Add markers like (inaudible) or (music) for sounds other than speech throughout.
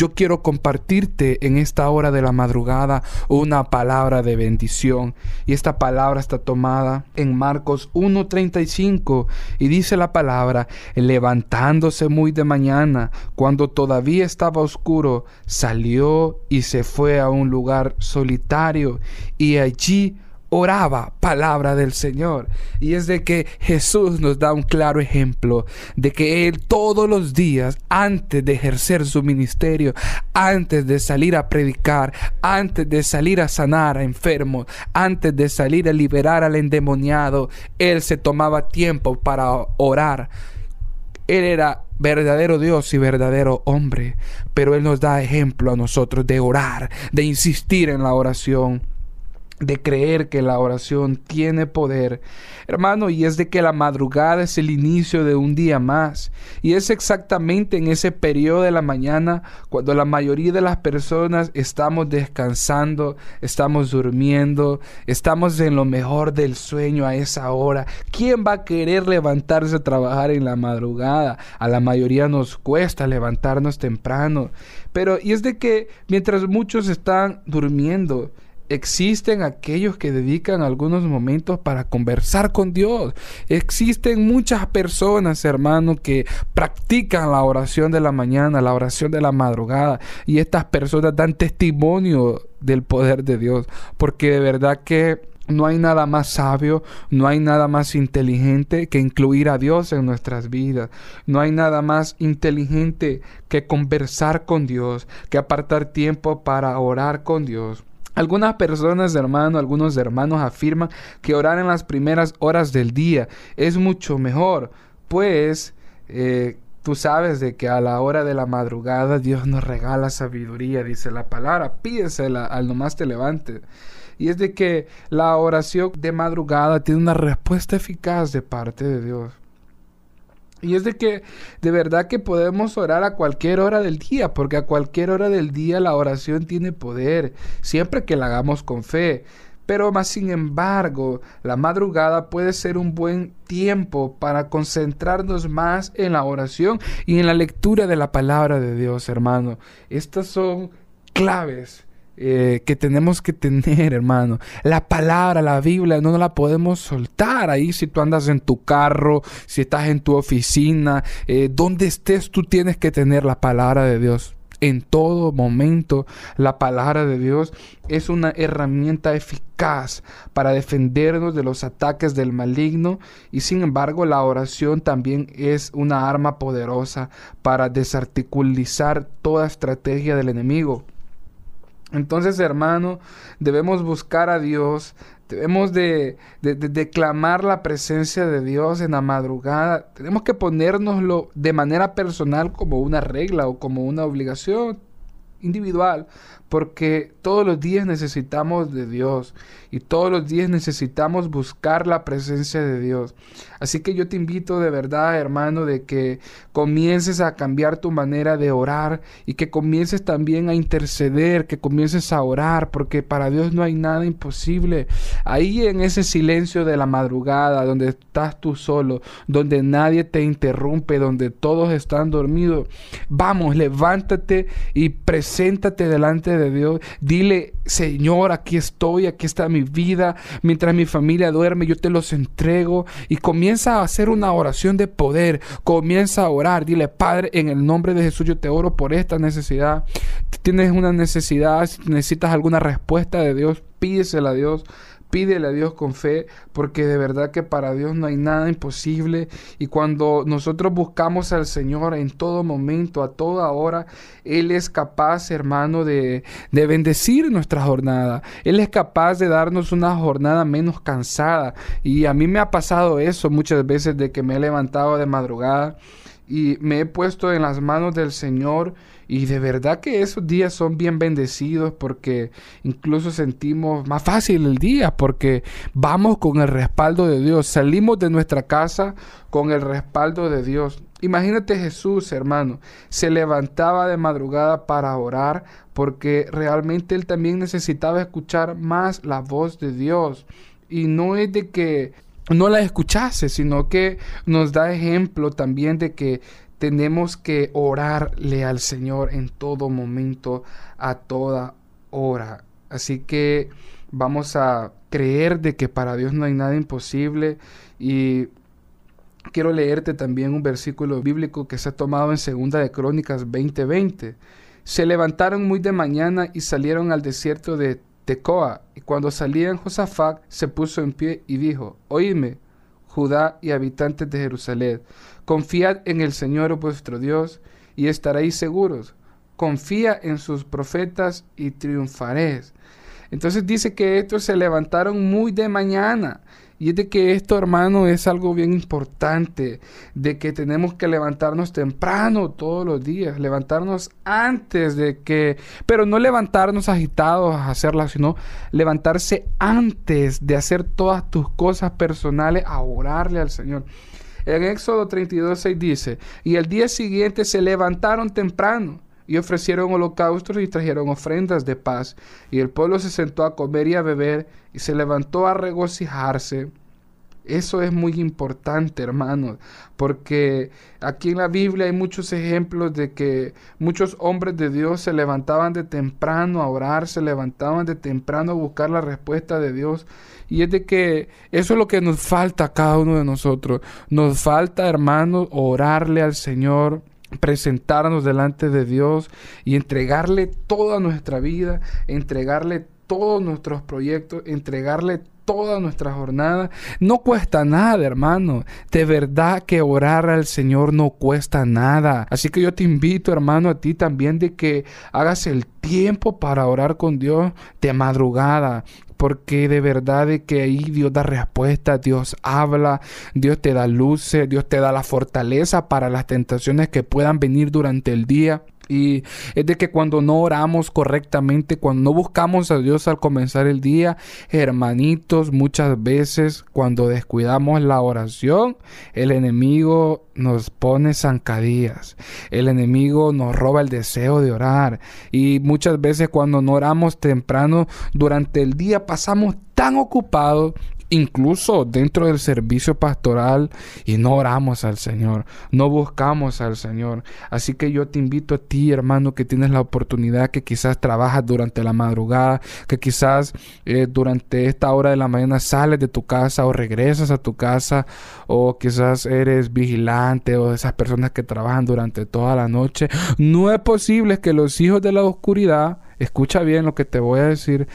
Yo quiero compartirte en esta hora de la madrugada una palabra de bendición. Y esta palabra está tomada en Marcos 1.35 y dice la palabra, levantándose muy de mañana, cuando todavía estaba oscuro, salió y se fue a un lugar solitario y allí oraba palabra del Señor. Y es de que Jesús nos da un claro ejemplo de que Él todos los días, antes de ejercer su ministerio, antes de salir a predicar, antes de salir a sanar a enfermos, antes de salir a liberar al endemoniado, Él se tomaba tiempo para orar. Él era verdadero Dios y verdadero hombre, pero Él nos da ejemplo a nosotros de orar, de insistir en la oración de creer que la oración tiene poder, hermano, y es de que la madrugada es el inicio de un día más. Y es exactamente en ese periodo de la mañana cuando la mayoría de las personas estamos descansando, estamos durmiendo, estamos en lo mejor del sueño a esa hora. ¿Quién va a querer levantarse a trabajar en la madrugada? A la mayoría nos cuesta levantarnos temprano. Pero, y es de que mientras muchos están durmiendo, existen aquellos que dedican algunos momentos para conversar con Dios. Existen muchas personas, hermano, que practican la oración de la mañana, la oración de la madrugada. Y estas personas dan testimonio del poder de Dios. Porque de verdad que no hay nada más sabio, no hay nada más inteligente que incluir a Dios en nuestras vidas. No hay nada más inteligente que conversar con Dios, que apartar tiempo para orar con Dios. Algunas personas, hermano, algunos hermanos afirman que orar en las primeras horas del día es mucho mejor, pues eh, tú sabes de que a la hora de la madrugada Dios nos regala sabiduría, dice la palabra, pídesela al nomás te levante. Y es de que la oración de madrugada tiene una respuesta eficaz de parte de Dios. Y es de que de verdad que podemos orar a cualquier hora del día, porque a cualquier hora del día la oración tiene poder, siempre que la hagamos con fe. Pero más sin embargo, la madrugada puede ser un buen tiempo para concentrarnos más en la oración y en la lectura de la palabra de Dios, hermano. Estas son claves eh, que tenemos que tener, (laughs) hermano. La palabra, la Biblia, no la podemos soltar ahí si tú andas en tu carro, si estás en tu oficina, eh, donde estés, tú tienes que tener la palabra de Dios. En todo momento, la palabra de Dios es una herramienta eficaz para defendernos de los ataques del maligno y sin embargo la oración también es una arma poderosa para desarticulizar toda estrategia del enemigo. Entonces, hermano, debemos buscar a Dios, debemos de, declamar la presencia de Dios en la madrugada, tenemos que ponérnoslo de manera personal como una regla o como una obligación individual, porque todos los días necesitamos de Dios y todos los días necesitamos buscar la presencia de Dios. Así que yo te invito de verdad, hermano, de que comiences a cambiar tu manera de orar y que comiences también a interceder, que comiences a orar, porque para Dios no hay nada imposible. Ahí en ese silencio de la madrugada, donde estás tú solo, donde nadie te interrumpe, donde todos están dormidos, vamos, levántate y preséntate delante de Dios. Dile, Señor, aquí estoy, aquí está mi vida. Mientras mi familia duerme, yo te los entrego. Y comienza a hacer una oración de poder. Comienza a orar. Dile, Padre, en el nombre de Jesús, yo te oro por esta necesidad. Tienes una necesidad, si necesitas alguna respuesta de Dios, pídesela a Dios. Pídele a Dios con fe, porque de verdad que para Dios no hay nada imposible. Y cuando nosotros buscamos al Señor en todo momento, a toda hora, Él es capaz, hermano, de, de bendecir nuestra jornada. Él es capaz de darnos una jornada menos cansada. Y a mí me ha pasado eso muchas veces de que me he levantado de madrugada y me he puesto en las manos del Señor y de verdad que esos días son bien bendecidos porque incluso sentimos más fácil el día porque vamos con el respaldo de Dios, salimos de nuestra casa con el respaldo de Dios. Imagínate Jesús, hermano, se levantaba de madrugada para orar porque realmente él también necesitaba escuchar más la voz de Dios. Y no es de que no la escuchase, sino que nos da ejemplo también de que tenemos que orarle al Señor en todo momento, a toda hora. Así que vamos a creer de que para Dios no hay nada imposible y quiero leerte también un versículo bíblico que se ha tomado en Segunda de Crónicas 20:20. Se levantaron muy de mañana y salieron al desierto de Y cuando salían Josafat se puso en pie y dijo, Oídme, Judá y habitantes de Jerusalén, confiad en el Señor vuestro Dios y estaréis seguros. Confía en sus profetas y triunfaréis. Entonces dice que estos se levantaron muy de mañana y es de que esto, hermano, es algo bien importante, de que tenemos que levantarnos temprano todos los días, levantarnos antes de que, pero no levantarnos agitados a hacerla, sino levantarse antes de hacer todas tus cosas personales, a orarle al Señor. En Éxodo 32, 6 dice, y el día siguiente se levantaron temprano y ofrecieron holocaustos y trajeron ofrendas de paz. Y el pueblo se sentó a comer y a beber y se levantó a regocijarse. Eso es muy importante, hermanos, porque aquí en la Biblia hay muchos ejemplos de que muchos hombres de Dios se levantaban de temprano a orar, se levantaban de temprano a buscar la respuesta de Dios. Y es de que eso es lo que nos falta a cada uno de nosotros. Nos falta, hermanos, orarle al Señor, presentarnos delante de Dios y entregarle toda nuestra vida, entregarle todos nuestros proyectos, entregarle toda nuestra jornada. No cuesta nada, hermano. De verdad que orar al Señor no cuesta nada. Así que yo te invito, hermano, a ti también de que hagas el tiempo para orar con Dios de madrugada porque de verdad de que ahí Dios da respuesta, Dios habla, Dios te da luces, Dios te da la fortaleza para las tentaciones que puedan venir durante el día. Y es de que cuando no oramos correctamente, cuando no buscamos a Dios al comenzar el día, hermanitos, muchas veces cuando descuidamos la oración, el enemigo nos pone zancadillas. El enemigo nos roba el deseo de orar. Y muchas veces cuando no oramos temprano durante el día pasamos tan ocupados incluso dentro del servicio pastoral y no oramos al Señor, no buscamos al Señor. Así que yo te invito a ti, hermano, que tienes la oportunidad, que quizás trabajas durante la madrugada, que quizás eh, durante esta hora de la mañana sales de tu casa o regresas a tu casa, o quizás eres vigilante o esas personas que trabajan durante toda la noche. No es posible que los hijos de la oscuridad, escucha bien lo que te voy a decir,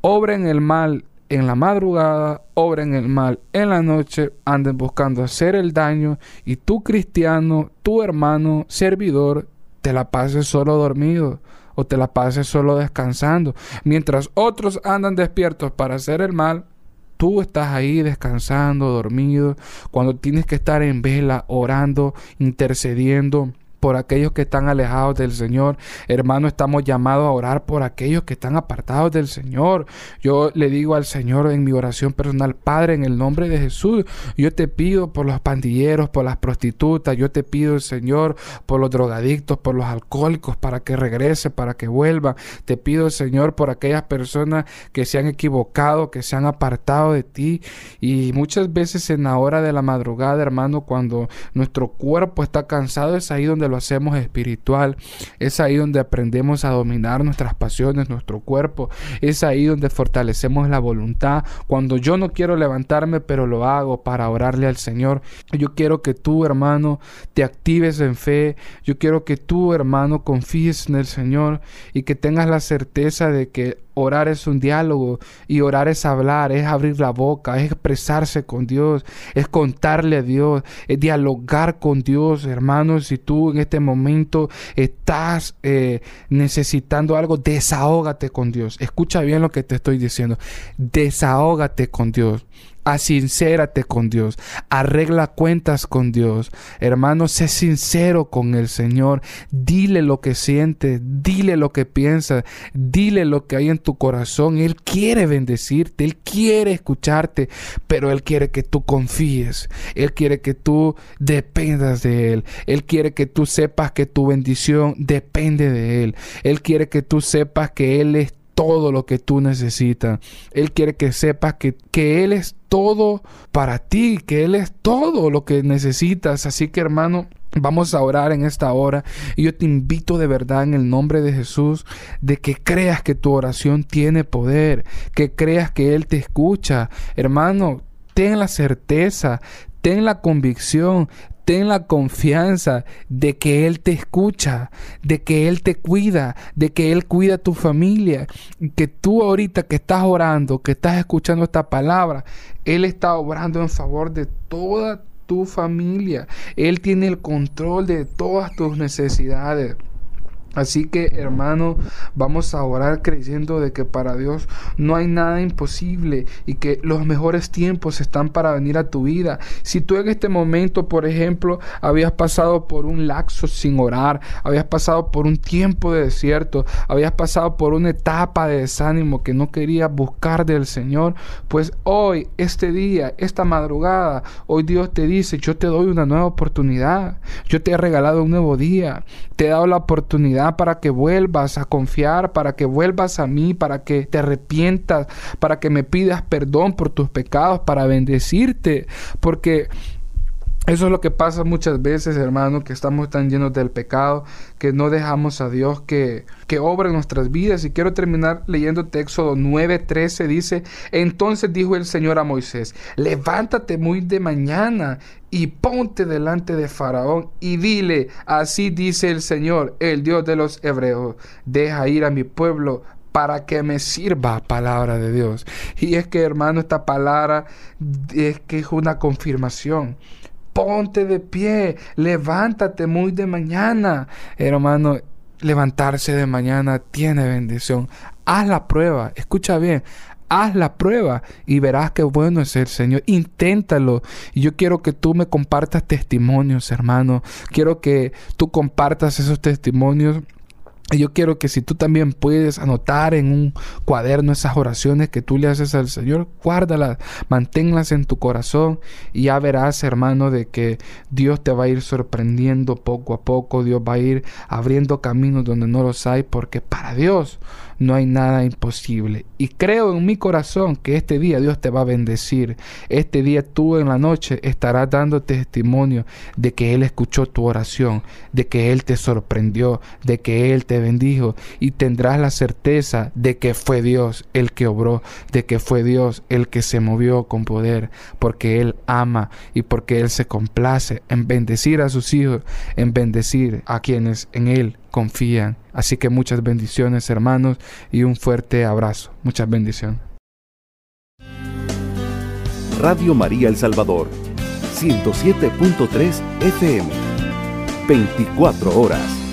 obren el mal en la madrugada, obren el mal en la noche, anden buscando hacer el daño y tú cristiano, tu hermano, servidor, te la pases solo dormido o te la pases solo descansando. Mientras otros andan despiertos para hacer el mal, tú estás ahí descansando, dormido, cuando tienes que estar en vela, orando, intercediendo por aquellos que están alejados del Señor. Hermano, estamos llamados a orar por aquellos que están apartados del Señor. Yo le digo al Señor en mi oración personal, Padre, en el nombre de Jesús, yo te pido por los pandilleros, por las prostitutas, yo te pido, Señor, por los drogadictos, por los alcohólicos, para que regrese, para que vuelva. Te pido, Señor, por aquellas personas que se han equivocado, que se han apartado de ti. Y muchas veces en la hora de la madrugada, hermano, cuando nuestro cuerpo está cansado, es ahí donde lo hacemos espiritual. Es ahí donde aprendemos a dominar nuestras pasiones, nuestro cuerpo. Es ahí donde fortalecemos la voluntad. Cuando yo no quiero levantarme, pero lo hago para orarle al Señor. Yo quiero que tú, hermano, te actives en fe. Yo quiero que tú, hermano, confíes en el Señor y que tengas la certeza de que Orar es un diálogo y orar es hablar, es abrir la boca, es expresarse con Dios, es contarle a Dios, es dialogar con Dios, hermanos. Si tú en este momento estás eh, necesitando algo, desahógate con Dios. Escucha bien lo que te estoy diciendo. Desahógate con Dios. Asincérate con Dios, arregla cuentas con Dios. Hermano, sé sincero con el Señor, dile lo que sientes, dile lo que piensas, dile lo que hay en tu corazón. Él quiere bendecirte, Él quiere escucharte, pero Él quiere que tú confíes, Él quiere que tú dependas de Él, Él quiere que tú sepas que tu bendición depende de Él, Él quiere que tú sepas que Él es todo lo que tú necesitas. Él quiere que sepas que, que Él es todo para ti, que Él es todo lo que necesitas. Así que hermano, Vamos a orar en esta hora y yo te invito de verdad en el nombre de Jesús de que creas que tu oración tiene poder, que creas que Él te escucha. Hermano, ten la certeza, ten la convicción, ten la confianza de que Él te escucha, de que Él te cuida, de que Él cuida a tu familia, que tú ahorita que estás orando, que estás escuchando esta palabra, Él está obrando en favor de toda tu familia. Él tiene el control de todas tus necesidades. Así que hermano, vamos a orar creyendo de que para Dios no hay nada imposible y que los mejores tiempos están para venir a tu vida. Si tú en este momento, por ejemplo, habías pasado por un laxo sin orar, habías pasado por un tiempo de desierto, habías pasado por una etapa de desánimo que no querías buscar del Señor, pues hoy, este día, esta madrugada, hoy Dios te dice, yo te doy una nueva oportunidad, yo te he regalado un nuevo día, te he dado la oportunidad para que vuelvas a confiar, para que vuelvas a mí, para que te arrepientas, para que me pidas perdón por tus pecados, para bendecirte, porque eso es lo que pasa muchas veces, hermano, que estamos tan llenos del pecado, que no dejamos a Dios que, que obra en nuestras vidas. Y quiero terminar leyendo Éxodo 9:13. Dice, entonces dijo el Señor a Moisés, levántate muy de mañana y ponte delante de Faraón y dile, así dice el Señor, el Dios de los hebreos, deja ir a mi pueblo para que me sirva palabra de Dios. Y es que, hermano, esta palabra es que es una confirmación ponte de pie, levántate muy de mañana. Hermano, levantarse de mañana tiene bendición. Haz la prueba, escucha bien, haz la prueba y verás qué bueno es el Señor. Inténtalo. Y yo quiero que tú me compartas testimonios, hermano. Quiero que tú compartas esos testimonios y yo quiero que si tú también puedes anotar en un cuaderno esas oraciones que tú le haces al Señor, guárdalas, manténlas en tu corazón y ya verás, hermano, de que Dios te va a ir sorprendiendo poco a poco, Dios va a ir abriendo caminos donde no los hay, porque para Dios no hay nada imposible. Y creo en mi corazón que este día Dios te va a bendecir. Este día tú en la noche estarás dando testimonio de que Él escuchó tu oración, de que Él te sorprendió, de que Él bendijo y tendrás la certeza de que fue Dios el que obró, de que fue Dios el que se movió con poder, porque Él ama y porque Él se complace en bendecir a sus hijos, en bendecir a quienes en Él confían. Así que muchas bendiciones hermanos y un fuerte abrazo. Muchas bendiciones. Radio María El Salvador, 107.3 FM, 24 horas.